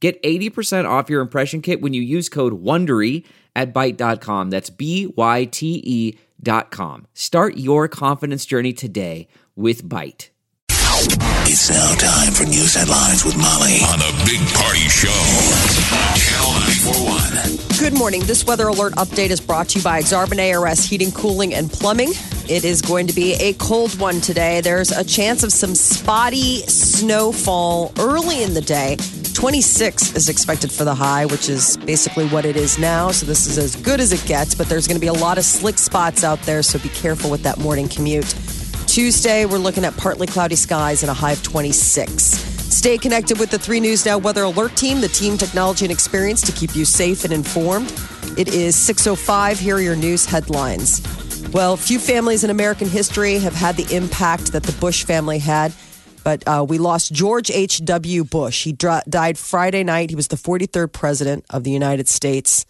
Get 80% off your impression kit when you use code WONDERY at Byte.com. That's B Y T E dot com. Start your confidence journey today with Byte. It's now time for news headlines with Molly on the Big Party Show. Channel 941. Good morning. This weather alert update is brought to you by Exarban ARS Heating, Cooling, and Plumbing. It is going to be a cold one today. There's a chance of some spotty snowfall early in the day. 26 is expected for the high, which is basically what it is now. So this is as good as it gets, but there's going to be a lot of slick spots out there. So be careful with that morning commute. Tuesday, we're looking at partly cloudy skies and a high of 26. Stay connected with the 3 News Now Weather Alert Team, the team, technology, and experience to keep you safe and informed. It is 6.05. Here are your news headlines. Well, few families in American history have had the impact that the Bush family had. But uh, we lost George H.W. Bush. He died Friday night. He was the 43rd president of the United States.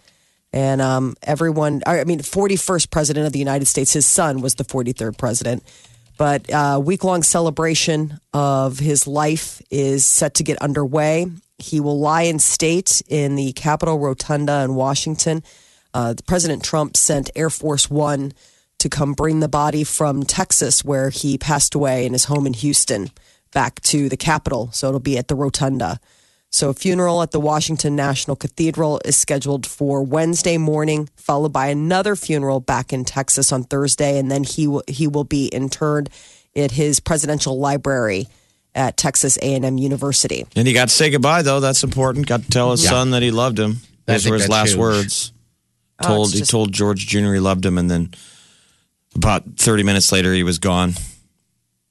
And um, everyone, I mean, 41st president of the United States. His son was the 43rd president. But uh, week long celebration of his life is set to get underway. He will lie in state in the Capitol Rotunda in Washington. Uh, President Trump sent Air Force One to come bring the body from Texas, where he passed away in his home in Houston, back to the Capitol. So it'll be at the Rotunda. So a funeral at the Washington National Cathedral is scheduled for Wednesday morning, followed by another funeral back in Texas on Thursday, and then he will he will be interred at his presidential library at Texas A&M University. And he got to say goodbye, though. That's important. Got to tell his Yeah. son that he loved him. Those were his last huge. words. Oh, Told he told George Jr. he loved him, and then about thirty minutes later he was gone.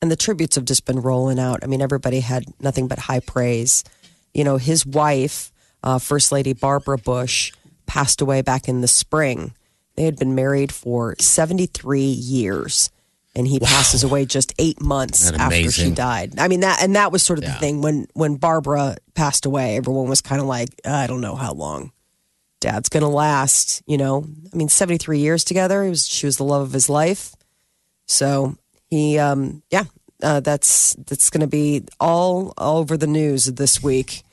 And the tributes have just been rolling out. I mean, everybody had nothing but high praise. You know, his wife, uh, First Lady Barbara Bush, passed away back in the spring. They had been married for 73 years. And he passes away just eight months after she died. I mean that, and that was sort of Yeah. the thing when when Barbara passed away. Everyone was kind of like, I don't know how long Dad's gonna last. You know, I mean, seventy three years together. He was she was the love of his life. So he, um, yeah, uh, that's that's going to be all, over the news this week.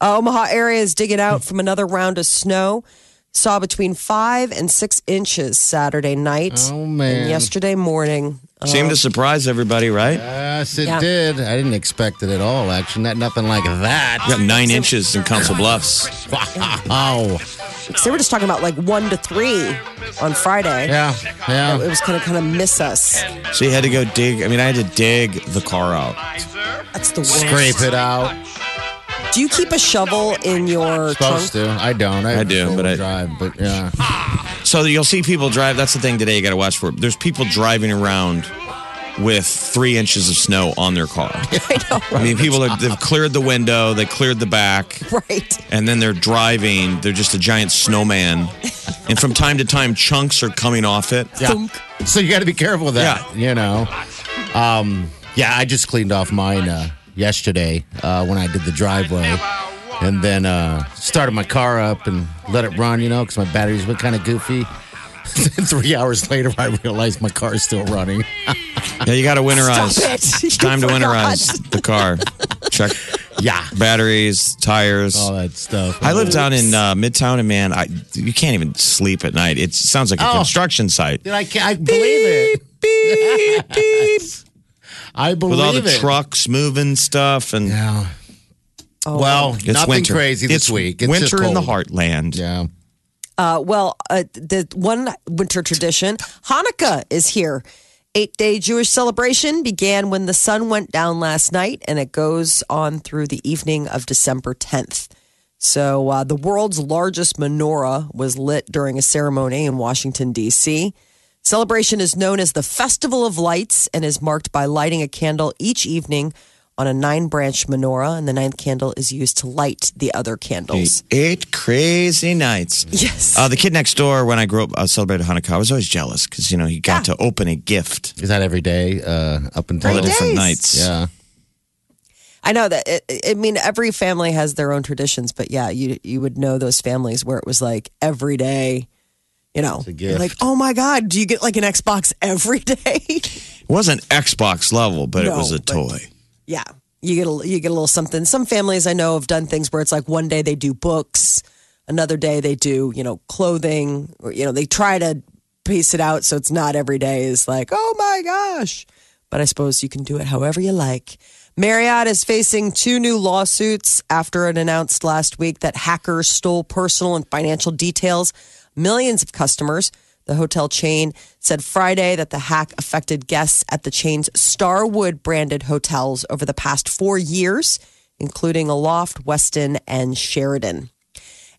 Uh, Omaha area is digging out from another round of snow. Saw between five and six inches Saturday night. Oh, man. And yesterday morning. Seemed to uh, surprise everybody, right? Yes, it Yeah. did. I didn't expect it at all. Actually, not nothing like that. Got nine inches in Council Bluffs. Wow. Because they were just talking about like one to three on Friday. Yeah, yeah. It was going to kind of miss us. So you had to go dig. I mean, I had to dig the car out. That's the worst. Scrape it out. Do you keep a shovel in your Supposed trunk? to. I don't. I, I do, but I- drive. But yeah. So you'll see people drive. That's the thing today you got to watch for. There's people driving around with three inches of snow on their car. I know. I mean, people are, they've cleared the window, they cleared the back, Right. and then they're driving. They're just a giant snowman. And from time to time, chunks are coming off it. Yeah. So you got to be careful with that. Yeah, you know. Um, yeah, I just cleaned off mine uh, yesterday uh, when I did the driveway, and then uh, started my car up and let it run. You know, because my batteries were kind of goofy. Three hours later, I realized my car is still running. Yeah, you got to winterize. It. It's time to winterize the car. Check Yeah, batteries, tires. all that stuff. I live down in uh, Midtown, and man, I you can't even sleep at night. It sounds like a Oh. construction site Dude, I can't. I believe it. I believe with all the it. trucks moving stuff, and Yeah. Oh, well, it's nothing winter. crazy this it's week. It's just winter in the heartland. Yeah. Uh, well, uh, the one winter tradition, Hanukkah, is here. Eight day Jewish celebration began when the sun went down last night, and it goes on through the evening of December 10th. So, uh, the world's largest menorah was lit during a ceremony in Washington, D.C. Celebration is known as the Festival of Lights and is marked by lighting a candle each evening on a nine branch menorah, and the ninth candle is used to light the other candles. Eight crazy nights. Yes. Uh, the kid next door, when I grew up, I celebrated Hanukkah. I was always jealous because you know he got Yeah. to open a gift Is that every day uh, up until all the Three different nights. Yeah. I know that. It, I mean, every family has their own traditions, but yeah, you you would know those families where it was like every day. You know, like, oh my god, do you get like an Xbox every day? It wasn't Xbox level, but it was a toy. yeah, you get a you get a little something. Some families I know have done things where it's like one day they do books, another day they do you know clothing, or you know they try to piece it out so it's not every day is like, oh my gosh. But I suppose you can do it however you like. Marriott is facing two new lawsuits after it announced last week that hackers stole personal and financial details millions of customers. The hotel chain said Friday that the hack affected guests at the chain's Starwood branded hotels over the past four years, including Aloft, Westin, and Sheraton.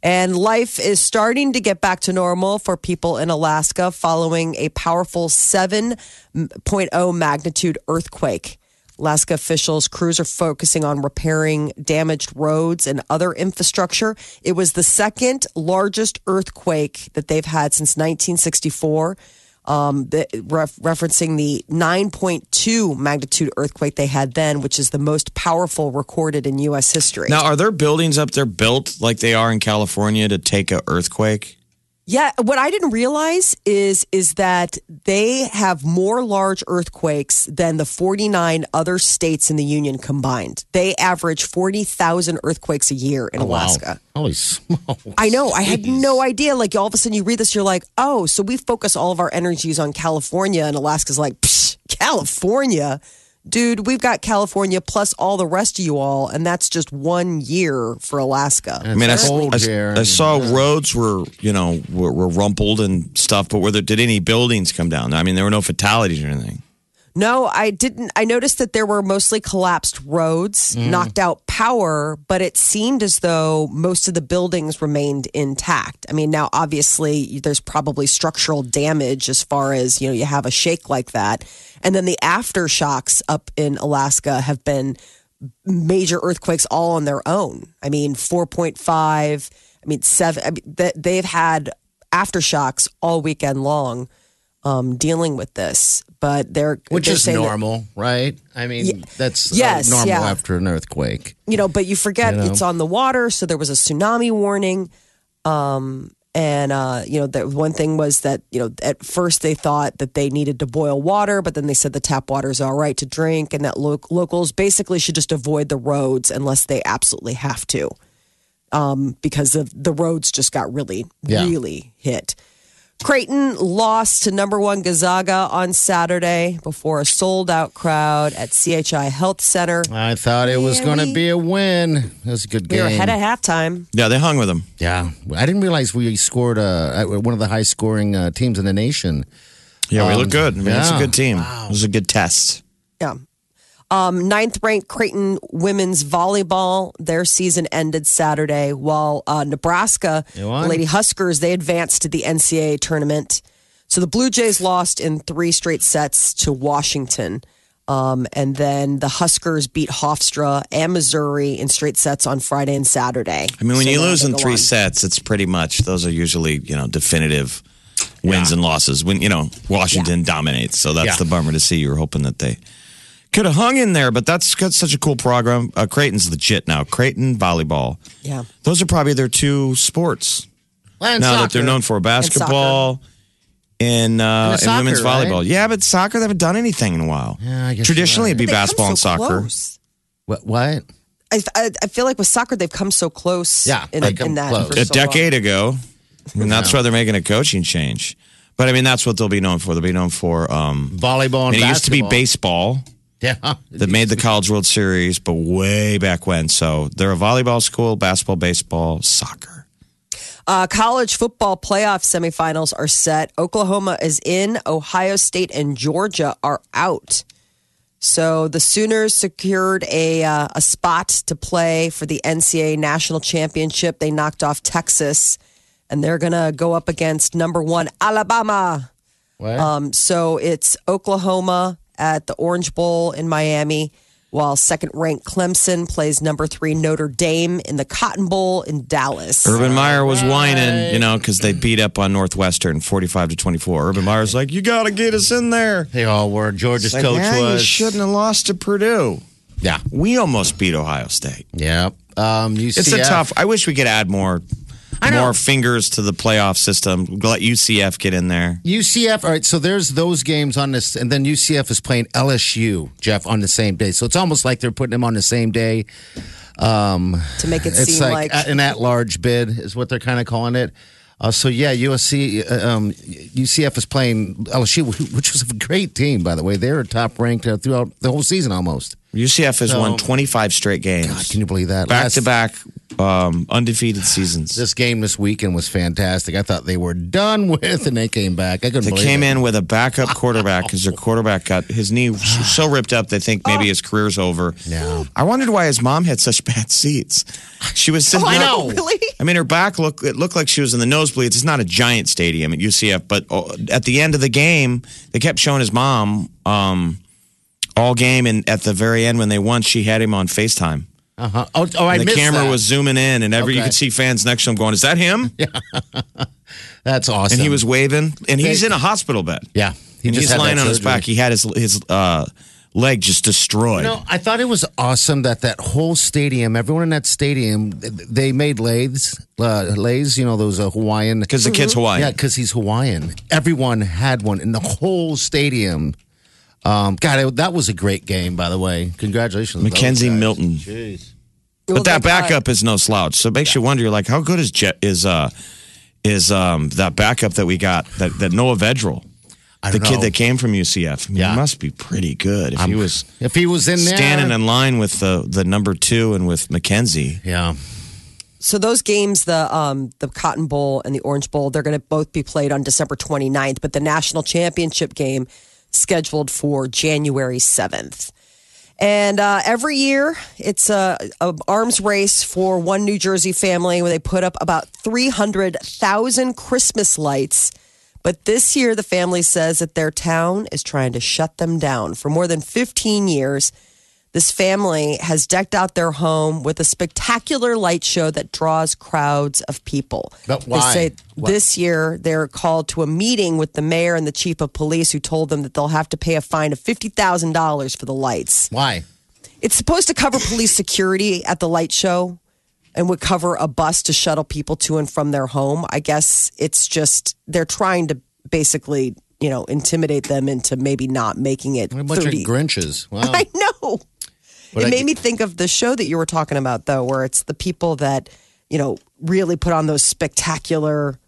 And life is starting to get back to normal for people in Alaska following a powerful 7.0 magnitude earthquake. Alaska officials, crews are focusing on repairing damaged roads and other infrastructure. It was the second largest earthquake that they've had since 1964. Um, ref, referencing the 9.2 magnitude earthquake they had then, which is the most powerful recorded in U.S. history. Now, are there buildings up there built like they are in California to take an earthquake? Yeah, what I didn't realize is is that they have more large earthquakes than the 49 other states in the union combined. They average 40,000 earthquakes a year in oh, Alaska. Wow. Holy smokes. I know. I had Jeez. no idea. Like all of a sudden you read this, you're like, oh, so we focus all of our energies on California, and Alaska's like, Psh, California, dude. We've got California plus all the rest of you all, and that's just one year for Alaska. I mean, I, cold I- here. I saw uh, roads were, you know, were, were rumpled and stuff, but were there, did any buildings come down? I mean, there were no fatalities or anything. No, I didn't. I noticed that there were mostly collapsed roads, knocked out power, but it seemed as though most of the buildings remained intact. I mean, now obviously there's probably structural damage as far as, you know, you have a shake like that. And then the aftershocks up in Alaska have been major earthquakes all on their own. I mean, 4.5, I mean, 7, I mean, they've had aftershocks all weekend long um, dealing with this, but they're Which they're is saying that- normal, right? I mean, that's uh, Yes, normal yeah. after an earthquake. you know, but you forget You know? it's on the water, so there was a tsunami warning. Um, and uh, you know, the one thing was that you know at first they thought that they needed to boil water, but then they said the tap water is all right to drink, and that lo- locals basically should just avoid the roads unless they absolutely have to, um, because of the roads just got really, Yeah. really hit. Creighton lost to number one Gonzaga on Saturday before a sold out crowd at CHI Health Center. I thought it was going to be a win. It was a good game. We were ahead at halftime. Yeah, they hung with them. yeah, I didn't realize we scored uh, one of the high scoring uh, teams in the nation. Yeah, we Um, look good. I mean, it's a good team. It was a good test. Yeah. Um, ninth ranked Creighton women's volleyball, their season ended Saturday, while uh, Nebraska, They the won. Lady Huskers, they advanced to the NCAA tournament. So the Blue Jays lost in three straight sets to Washington. Um, and then the Huskers beat Hofstra and Missouri in straight sets on Friday and Saturday. I mean, when So you lose in three on. sets, it's pretty much those are usually you know definitive wins and losses. When you know Washington dominates, so that's Yeah. the bummer to see. You were hoping that they could have hung in there, but that's got such a cool program. Uh, Creighton's legit now. Creighton volleyball. Yeah. Those are probably their two sports And now that they're known for basketball and, uh, And and, women's soccer, right? volleyball. Yeah, but soccer they haven't done anything in a while. Yeah, I guess Traditionally, you're it'd be They've come basketball and soccer. close. What? what? I, I, I feel like with soccer, they've come so close. Yeah, in, they come in that close. for a so long. decade ago. and that's why they're making a coaching change. But I mean, that's what they'll be known for. They'll be known for. Um, Volleyball and and it used to be baseball Yeah. that made the College World Series, but way back when. So they're a volleyball school, basketball, baseball, soccer. Uh, college football playoff semifinals are set. Oklahoma is in. Ohio State and Georgia are out. So the Sooners secured a uh, a spot to play for the NCAA national championship. They knocked off Texas, and they're gonna go up against number one Alabama. What? Um, so it's Oklahoma at the Orange Bowl in Miami. while second ranked Clemson plays number three Notre Dame in the Cotton Bowl in Dallas. Urban Meyer was whining, you know, because they beat up on Northwestern 45 to 24. Urban Meyer's like, you got to get us in there. They all were. Georgia's Like, coach yeah, you was. shouldn't have lost to Purdue. Yeah. We almost beat Ohio State. Yeah. Um, UCF. It's a tough. I wish we could add more, know. More fingers to the playoff system. Let UCF get in there. UCF. All right. So there's those games on this, and then UCF is playing LSU, Jeff, on the same day. So it's almost like they're putting them on the same day. to make it It's seem like, like, an at-large bid is what they're kind of calling it. Uh, so yeah, USC, uh, um, UCF is playing LSU, which was a great team, by the way. They were top ranked uh, throughout the whole season almost. UCF has So- won 25 straight games. God, can you believe that? back Last- to back um, undefeated seasons. This game this weekend was fantastic. I thought they were done with, and they came back. I couldn't They came it. in with a backup quarterback because their quarterback got his knee so ripped up they think maybe his career's over. Yeah. I wondered why his mom had such bad seats. She was sitting. Oh, I there- know. really? I mean, her back looked it looked like she was in the nosebleeds. It's not a giant stadium at UCF, but oh, at the end of the game, they kept showing his mom um, all game, and at the very end when they won, she had him on Facetime. Uh-huh. Oh, oh, I And the camera that. was zooming in, and every you could see fans next to him going, "Is that him?" yeah, That's awesome. And he was waving, and he's in a hospital bed. yeah. He and just he's lying on his back. He had his his uh, leg just destroyed. No, I thought it was awesome that that whole stadium, everyone in that stadium, they made lathes, uh, lathes, you know, those uh, Hawaiian. because the kid's Hawaiian. Yeah, because he's Hawaiian. Everyone had one in the whole stadium. Um, God, it, that was a great game, by the way. Congratulations, McKenzie. Milton. Jeez. But that backup is no slouch. So it makes you wonder. You're like, how good is Jet, is uh is um that backup that we got that that Noah Vedral, the don't kid that came from UCF. I mean, Yeah. he must be pretty good if he was If he was in there, standing in line with the the number two and with McKenzie. yeah, So those games, the um, the Cotton Bowl and the Orange Bowl, they're going to both be played on December 29th, but the national championship game scheduled for January 7th. And uh, every year, it's a, a arms race for one New Jersey family where they put up about 300,000 Christmas lights. But this year, the family says that their town is trying to shut them down. For more than 15 years, this family has decked out their home with a spectacular light show that draws crowds of people. But They why? say What- this year they're called to a meeting with the mayor and the chief of police who told them that they'll have to pay a fine of $50,000 for the lights. why? It's supposed to cover police security at the light show and would cover a bus to shuttle people to and from their home. I guess it's just they're trying to basically, you know, intimidate them into maybe not making it A bunch 30 of Grinches. Wow. I know. But it I- made me think of the show that you were talking about, though, where it's the people that you know really put on those spectacular,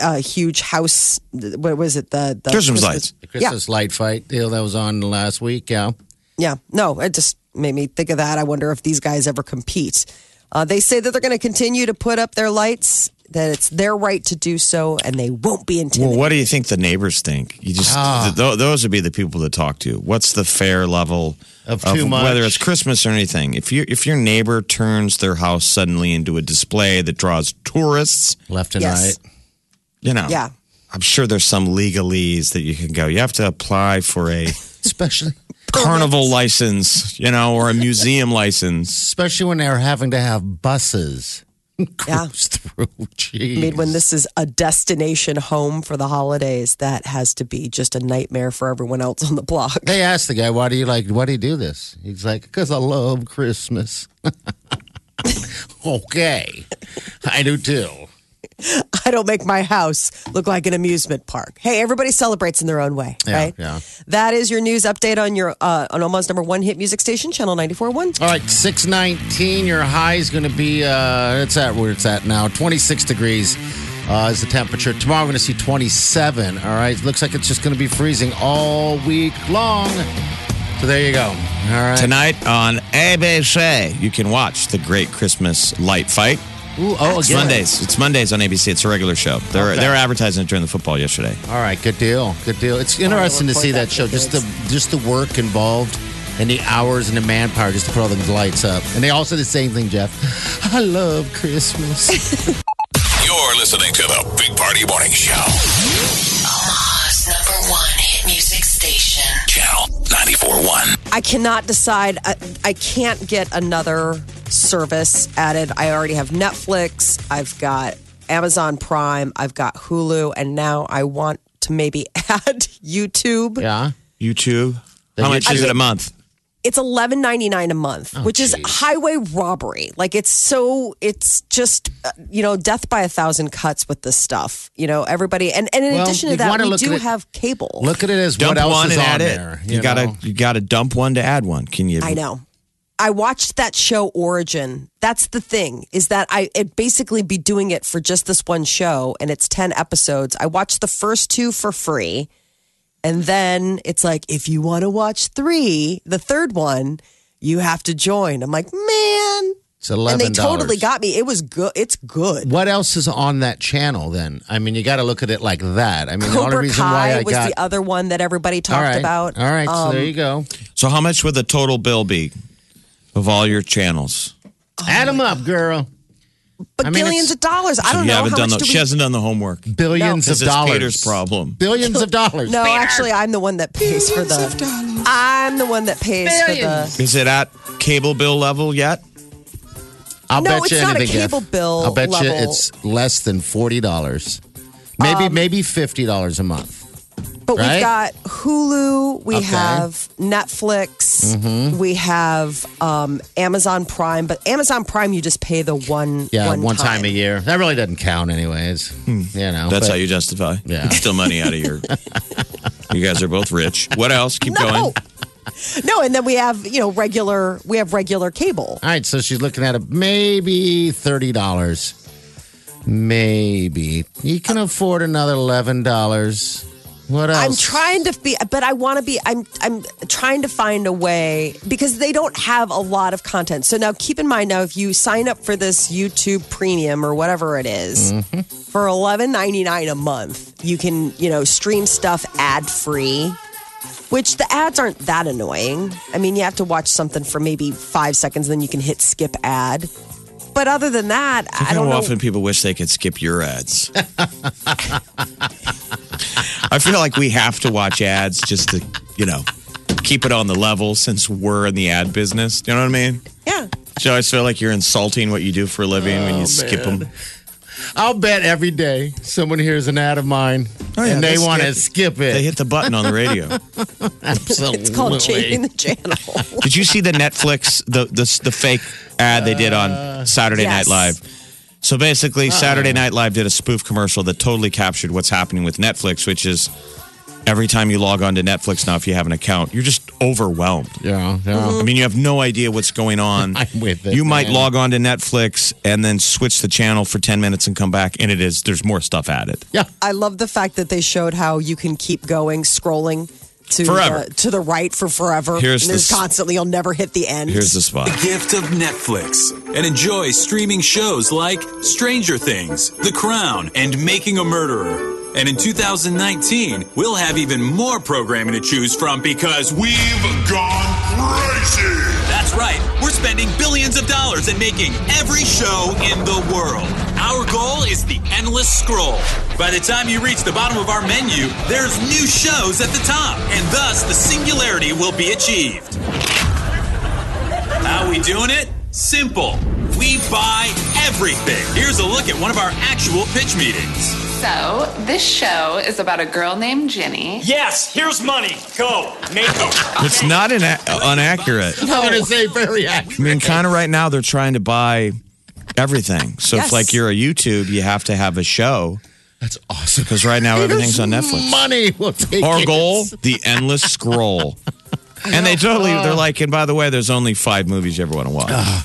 uh, huge house. What was it? The, the Christmas lights. the Christmas light fight deal that was on last week. Yeah. Yeah, no, it just made me think of that. I wonder if these guys ever compete. Uh, they say that they're going to continue to put up their lights. That it's their right to do so, and they won't be Well, intimidated. what do you think the neighbors think? You just th- th- those would be the people to talk to. What's the fair level Of too much. whether it's Christmas or anything? If you if your neighbor turns their house suddenly into a display that draws tourists, Left and Yes. right. you know, Yeah. I'm sure there's some legalese that you can go. You have to apply for a Especially carnival license, you know, or a museum license. especially when they're having to have buses Yeah. through. Jeez. I mean, when this is a destination home for the holidays, that has to be just a nightmare for everyone else on the block. They asked the guy, "Why do you like? Why do you do this?" He's like, "Because I love Christmas." okay, I do too. I don't make my house look like an amusement park. Hey, everybody celebrates in their own way, Yeah, right? yeah. That is your news update on your uh, on Omaha's number one hit music station, Channel 94.1. All right, six nineteen. Your high is going to be. Uh, it's at where it's at now. Twenty six degrees uh, is the temperature. Tomorrow we're going to see twenty seven. All right, looks like it's just going to be freezing all week long. So there you go. All right. Tonight on ABC, you can watch the Great Christmas Light Fight. Ooh, oh, It's. Mondays. It's Mondays on ABC. It's a regular show. They're Okay. they're advertising it during the football yesterday. All right, good deal. Good deal. It's interesting to see that that show. Just the just the work involved and the hours and the manpower just to put all those lights up. And they all say the same thing, Jeff. I love Christmas. You're listening to the Big Party Morning Show. Omaha's number one hit hit music station. Channel 94.1. I cannot decide. I, I can't get another service added. I already have Netflix. I've got Amazon Prime. I've got Hulu, and now I want to maybe add YouTube. Yeah. YouTube. The How much YouTube- is it a month? It's eleven ninety nine a month, which is highway robbery. Like it's so, it's just uh, you know death by a thousand cuts with this stuff. You know everybody, and, and in Well, addition to that, wanna we do it- have cable. Look at it as Dump what else one is and on add there. it. You, gotta you gotta dump one to add one. Can you? I know. I watched that show Origin. That's the thing is that I it basically be doing it for just this one show and it's 10 episodes. I watched the first two for free. And then it's like if you want to watch 3, the third one, you have to join. I'm like, "Man." It's eleven And they totally got me. It was good. It's good. What else is on that channel then? I mean, you got to look at it like that. I mean, the only Cobra reason Kai why I was got the other one that everybody talked all right, about. All right, so Um, there you go. So how much would the total bill be of all your channels? Add them up, girl. but I mean, billions of dollars. I don't you know haven't how done much the, do she hasn't done the homework. Billions This of is dollars. Peter's problem. Billions of dollars. No, Peter. actually, I'm the one that pays for the. I'm the one that pays Billions. for the. Is it at cable bill level yet? I'll No, bet it's you not a anything. cable Jeff. bill I'll bet you it's less than forty dollars. Maybe Um, maybe fifty dollars a month. The. But Right? we've got Hulu. We Okay. have Netflix. Mm-hmm. We have um, Amazon Prime. But Amazon Prime, you just pay the one. Yeah, one, one, time. a year. That really doesn't count, anyways. You know, That's but- how you justify. Yeah. Still money out of your. you guys are both rich. What else? Keep No. going. No, and then we have you know regular. We have regular cable. All right, so she's looking at a maybe thirty dollars. Maybe you can afford another eleven dollars. What else? I'm trying to be, but I want to be. I'm I'm trying to find a way because they don't have a lot of content. So now, keep in mind now, if you sign up for this YouTube Premium or whatever it is, Mm-hmm. for eleven ninety nine a month, you can you know stream stuff ad free. Which the ads aren't that annoying. I mean, you have to watch something for maybe five seconds, then you can hit skip ad. But other than that, I How don't know. often people wish they could skip your ads? I feel like we have to watch ads just to, you know, keep it on the level since we're in the ad business. You know what I mean? Yeah. So I always feel like you're insulting what you do for a living when you oh, skip them. I'll bet every day someone hears an ad of mine Oh, yeah, and they they want to skip- skip it. They hit the button on the radio. Absolutely. It's called changing the channel. Did you see the Netflix the the, the fake ad they did on uh, Saturday yes. Night Live? So basically, uh-uh. Saturday Night Live did a spoof commercial that totally captured what's happening with Netflix, which is every time you log on to Netflix now, if you have an account, you're just overwhelmed. yeah, yeah. Mm-hmm. I mean, you have no idea what's going on. I'm with it, You might man. log on to Netflix and then switch the channel for 10 minutes and come back, and it is, there's more stuff added. Yeah. I love the fact that they showed how you can keep going, scrolling to Forever. The, to the right for forever. Here's and there's the constantly, you'll never hit the end. Here's the spot. The gift of Netflix and enjoy streaming shows like Stranger Things, The Crown, and Making a Murderer. And in 2019, we'll have even more programming to choose from because we've Gone crazy. That's right. We're spending billions of dollars and making every show in the world. Our goal is the endless scroll. By the time you reach the bottom of our menu, there's new shows at the top, and thus the singularity will be achieved. How we doing it? Simple. We buy everything. Here's a look at one of our actual pitch meetings. So, this show is about a girl named Jenny. Yes, here's money. Go. Make it. It's not ina- uh, inaccurate. I'm going to say very accurate. I mean, kind of right now, they're trying to buy everything. So Yes. if like you're a YouTube, you have to have a show That's awesome. because right now everything's on Netflix. Money will take Our it. goal, the endless scroll. And they totally, they're uh. like, and by the way, there's only five movies you ever want to watch. Uh.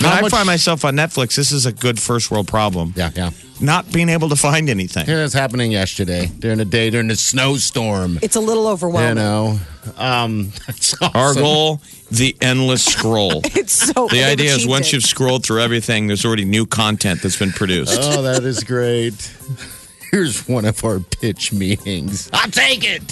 When How I much- find myself on Netflix, this is a good first world problem. Yeah, yeah. Not being able to find anything. It was happening yesterday during the day during the snowstorm. it's a little overwhelming. You know, um, that's Our goal, the endless scroll. It's so The idea is once it. you've scrolled through everything, there's already new content that's been produced. Oh, that is great. Here's one of our pitch meetings. I'll take it.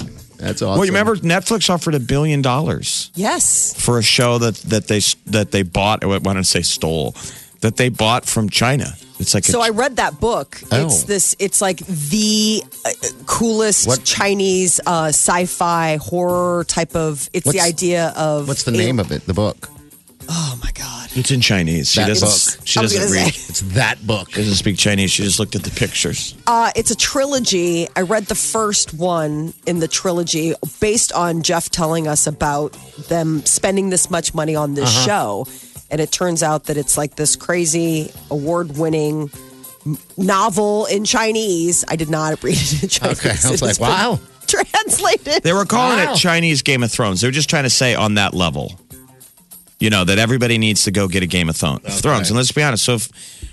That's awesome. Well, you remember Netflix offered a billion dollars Yes. for a show that that they that they bought. I want to say stole that they bought from China. It's like So a, I read that book. Oh. It's this. It's like the uh, coolest What- Chinese uh, sci-fi horror type of. It's the idea of. What's the name of it? The book. Oh my god! it's in Chinese. She That doesn't. book. She I was doesn't gonna read. say. It's that book. She doesn't speak Chinese. She just looked at the pictures. Uh, it's a trilogy. I read the first one in the trilogy based on Jeff telling us about them spending this much money on this Uh-huh. show, and it turns out that it's like this crazy award-winning novel in Chinese. I did not read it in Chinese. Okay, I was It like, has been wow. Translated. They were calling Wow. it Chinese Game of Thrones. They were just trying to say on that level, you know, that everybody needs to go get a Game of Thron- Thrones. And let's be honest. So if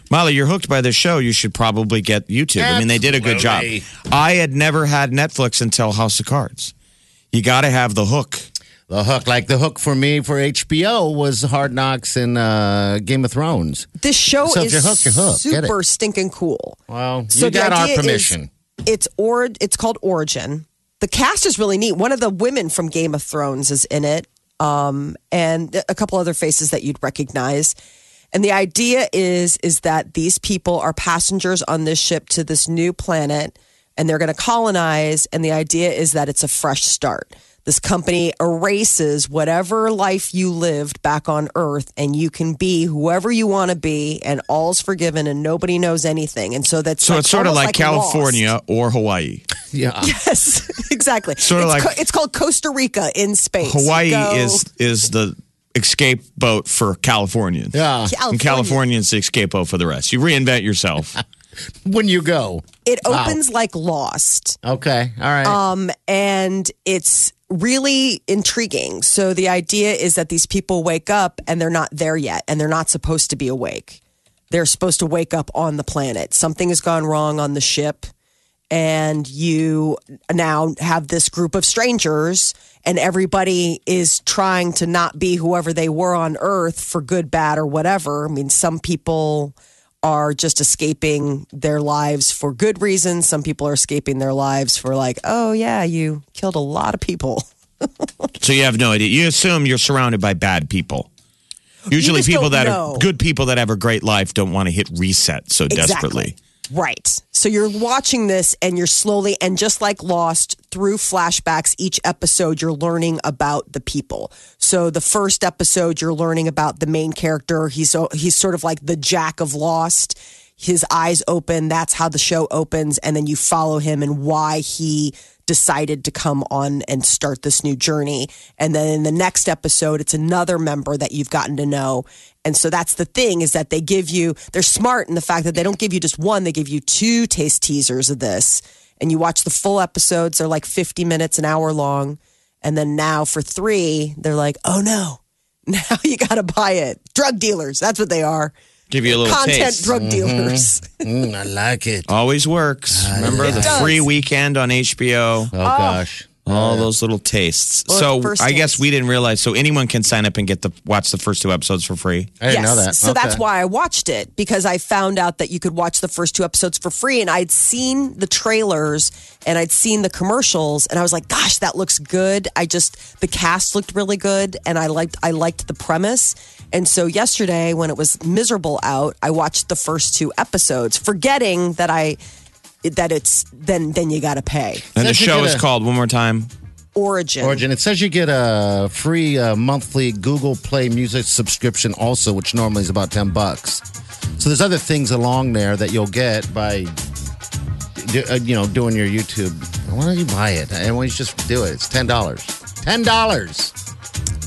Molly, you're hooked by this show, you should probably get YouTube. I mean, they did a good job. I had never had Netflix until House of Cards. You got to have the hook. The hook, like the hook for me for HBO was Hard Knocks and uh, Game of Thrones. This show So is you're hooked, you're hooked. Super stinking cool. Well, So you got our idea is- permission. it's or it's called Origin. The cast is really neat. One of the women from Game of Thrones is in it, um, and a couple other faces that you'd recognize. And the idea is is that these people are passengers on this ship to this new planet, and they're going to colonize. And the idea is that it's a fresh start. This company erases whatever life you lived back on Earth, and you can be whoever you want to be, and all's forgiven, and nobody knows anything. And so that's So like- it's sort of almost like, Lost. California or Hawaii. Yeah. Yes, exactly. Sort of it's, like- co- it's called Costa Rica in space. Hawaii Go- is is the escape boat for Californians. Yeah. And Californians the escape boat for the rest. You reinvent yourself. When you go. It opens like Lost, Okay. All right. um, and it's really intriguing. So the idea is that these people wake up and they're not there yet, and they're not supposed to be awake. They're supposed to wake up on the planet. Something has gone wrong on the ship. And you now have this group of strangers, and everybody is trying to not be whoever they were on Earth for good, bad, or whatever. I mean, some people are just escaping their lives for good reasons. Some people are escaping their lives for, like, oh, yeah, you killed a lot of people. So you have no idea. You assume you're surrounded by bad people. Usually, people that know. are good people that have a great life don't want to hit reset so desperately. Right. So you're watching this and you're slowly, and just like Lost, through flashbacks, each episode, you're learning about the people. So the first episode, you're learning about the main character. He's, he's sort of like the Jack of Lost. His eyes open. That's how the show opens. And then you follow him and why he decided to come on and start this new journey. And then in the next episode, it's another member that you've gotten to know. And so that's the thing is that they give you, they're smart in the fact that they don't give you just one, they give you two taste teasers of this. And you watch the full episodes, they're like 50 minutes, an hour long. And then now for three, they're like, oh no, now you got to buy it. Drug dealers, that's what they are. Give you a little Content taste. drug dealers. Mm, I like it. Always works. Remember the does. free weekend on HBO? Oh, gosh. All those little tastes. Well, so first I guess taste. we didn't realize. So anyone can sign up and get the watch the first two episodes for free. I didn't know that. So that's Okay. why I watched it because I found out that you could watch the first two episodes for free. And I'd seen the trailers and I'd seen the commercials and I was like, gosh, that looks good. I just, the cast looked really good and I liked, I liked the premise. And so yesterday when it was miserable out, I watched the first two episodes, forgetting that I, that it's then, then you got to pay. And the Says you show get is a- called one more time. Origin. Origin. It says you get a free uh, monthly Google Play Music subscription, also, which normally is about ten bucks. So there's other things along there that you'll get by, do- uh, you know, doing your YouTube. Why don't you buy it? And why don't you just do it? It's ten dollars. Ten dollars.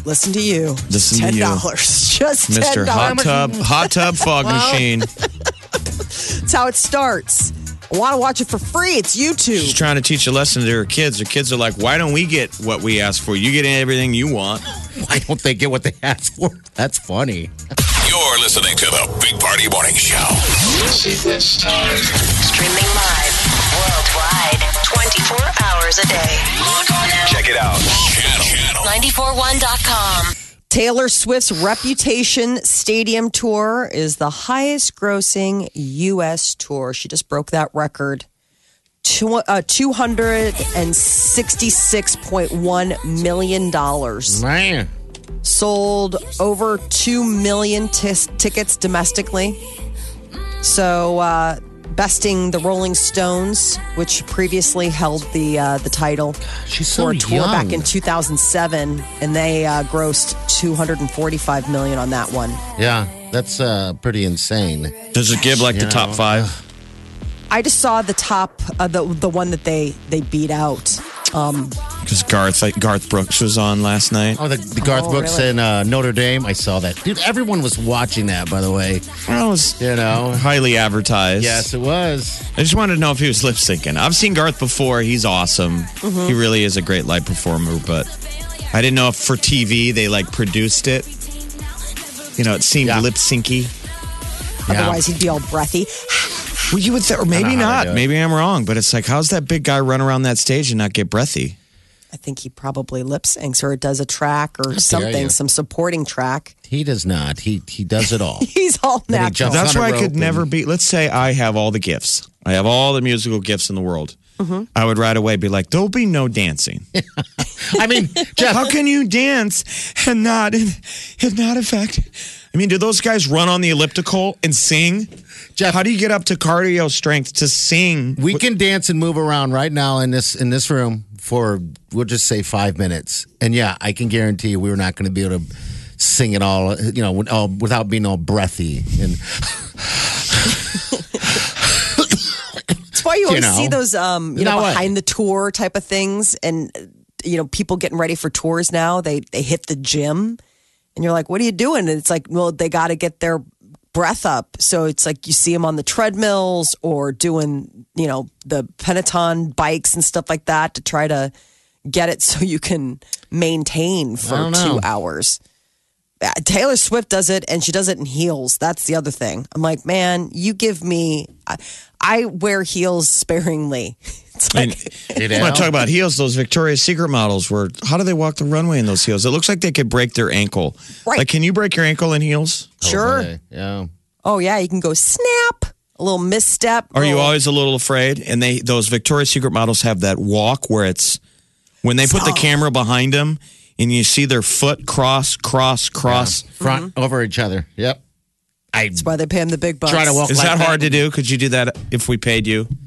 Listen to you. Listen to $10. Just $10. Mr. Hot Tub Hot Tub Fog Machine. That's how it starts. I want to watch it for free. It's YouTube. She's trying to teach a lesson to her kids. Her kids are like, "Why don't we get what we ask for? You get everything you want." Why don't they get what they ask for? That's funny. You're listening to the Big Party Morning Show. This is this streaming live worldwide 24 hours a day. Log on now. Check it out. Channel. Channel. 941.com. Taylor Swift's Reputation Stadium Tour is the highest grossing U.S. tour. She just broke that record. Two, uh, $266.1 million. Man. Sold over 2 million tis tickets domestically. So, uh, besting the Rolling Stones, which previously held the uh, the title She's so for a tour back in 2007, and they uh, grossed 245 million on that one. Yeah, that's uh, pretty insane. Does it give like the You top five? I just saw the top, uh, the the one that they they beat out. Um, Because Garth like, Garth Brooks was on last night. Oh, the, the Garth Oh, Brooks really? in uh, Notre Dame. I saw that. Dude, everyone was watching that, by the way. That was You know? highly advertised. Yes, it was. I just wanted to know if he was lip syncing. I've seen Garth before. He's awesome. Mm-hmm. He really is a great live performer, but I didn't know if for TV they like produced it. You know, it seemed Yeah. lip syncy. Otherwise, he'd be all breathy. Well, you would, th- or maybe I know how not. they do it. Maybe I'm wrong, but it's like, how's that big guy run around that stage and not get breathy? I think he probably lip syncs or does a track or something, you. some supporting track. He does not. He he does it all. He's all Then he natural. That's on why I could and- never be. Let's say I have all the gifts. I have all the musical gifts in the world. Mm-hmm. I would right away be like, there'll be no dancing. I mean, Jeff, How can you dance and not and not affect? I mean, do those guys run on the elliptical and sing? Jeff- how do you get up to cardio strength to sing? we can dance and move around right now in this in this room for we'll just say five minutes, and yeah, I can guarantee you we're not going to be able to sing it all, you know, all, without being all breathy and That's why you always know. see those, um, you, You know, know what? behind the tour type of things, and you know, people getting ready for tours now. They they hit the gym, and you're like, "What are you doing?" And it's like, well, they got to get their breath up. So it's like you see them on the treadmills or doing, you know, the Peloton bikes and stuff like that to try to get it so you can maintain for two hours. Taylor Swift does it and she does it in heels. That's the other thing. I'm like, man, you give me. I, I wear heels sparingly. It's And You I want know? to talk about heels. Those Victoria's Secret models were. How do they walk the runway in those heels? It looks like they could break their ankle. Right. Like, can you break your ankle in heels? Oh, sure. Okay, yeah. Oh yeah, you can go snap, a little misstep. Are you oh. always a little afraid? And they those Victoria's Secret models have that walk where it's when they put the camera behind them and you see their foot cross, cross, cross. front over each other. Yep. I That's why they pay him the big bucks. try to walk. Is like that hard to do? Could you do that if we paid you?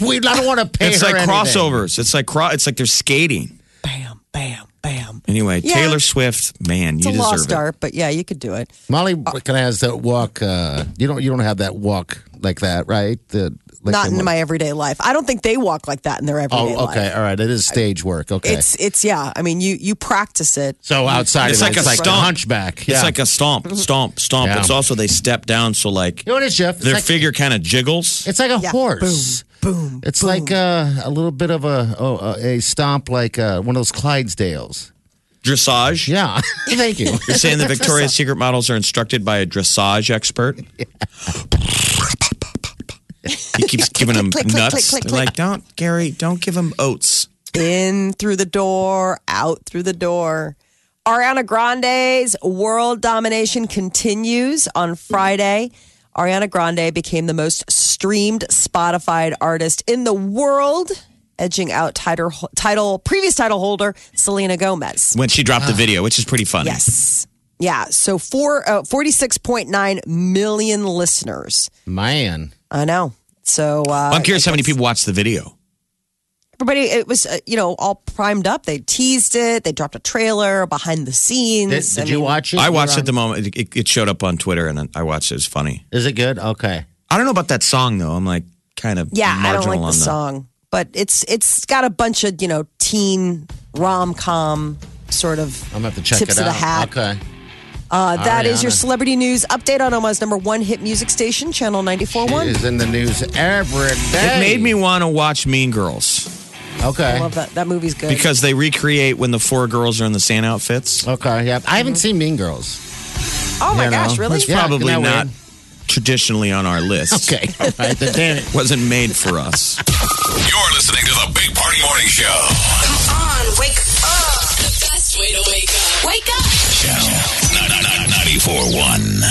We I don't want to pay. It's her like anything. crossovers. It's like cro- it's like they're skating. Bam, bam, bam. Anyway, Yeah. Taylor Swift, man, It's you a deserve lost it. art, but yeah, you could do it. Molly kind of has that walk. Uh, you don't. You don't have that walk like that, right? The like Not in my everyday life. I don't think they walk like that in their everyday Oh, okay. life. All right. It is stage work. Okay. It's it's yeah. I mean, you you practice it. so outside, It's of like that, a it's like stomp. hunchback. It's like a stomp, stomp, stomp. Yeah. It's also they step down, so like You know what it is, Jeff? It's their like, figure kind of jiggles. It's like a Yeah. horse. Boom. It's like uh, a little bit of a oh, a stomp, like uh, one of those Clydesdales. Dressage. Yeah. Thank you. You're saying the Victoria's Secret models are instructed by a dressage expert? He keeps giving them click, click, nuts. click, click, They're click. like, don't, Gary, don't give him oats. in through the door, out through the door. Ariana Grande's world domination continues on Friday. Ariana Grande became the most streamed Spotify artist in the world, edging out title, title previous title holder Selena Gomez. When she dropped the video, which is pretty funny. Yes. Yeah. So four, uh, 46.9 million listeners. Man. I know. So uh, I'm curious how many people watched the video. everybody it was uh, you know all primed up they teased it they dropped a trailer behind the scenes Did, I did you mean, watch it? I watched were it the moment it, it- it showed up on Twitter, and I watched it. It was funny. Is it good? Okay. I don't know about that song though. I'm like kind of yeah i don't like the on song but it's it's got a bunch of you know teen rom-com sort of I'm gonna have to check tips it of the out. hat Okay. Uh, that is your celebrity news update on Omaha's number one hit music station, Channel 94.1. Is in the news every day. It made me want to watch Mean Girls I Okay. love that. That movie's good. because they recreate when the four girls are in the sand outfits. Okay. Yeah. I haven't seen Mean Girls. oh my you know, gosh, really? It's Probably not traditionally on our list. Okay. All right. The damn it. Wasn't made for us. You're listening to the Big Party Morning Show. Come on, wake up. The best way to wake up. Wake up. Channel 941.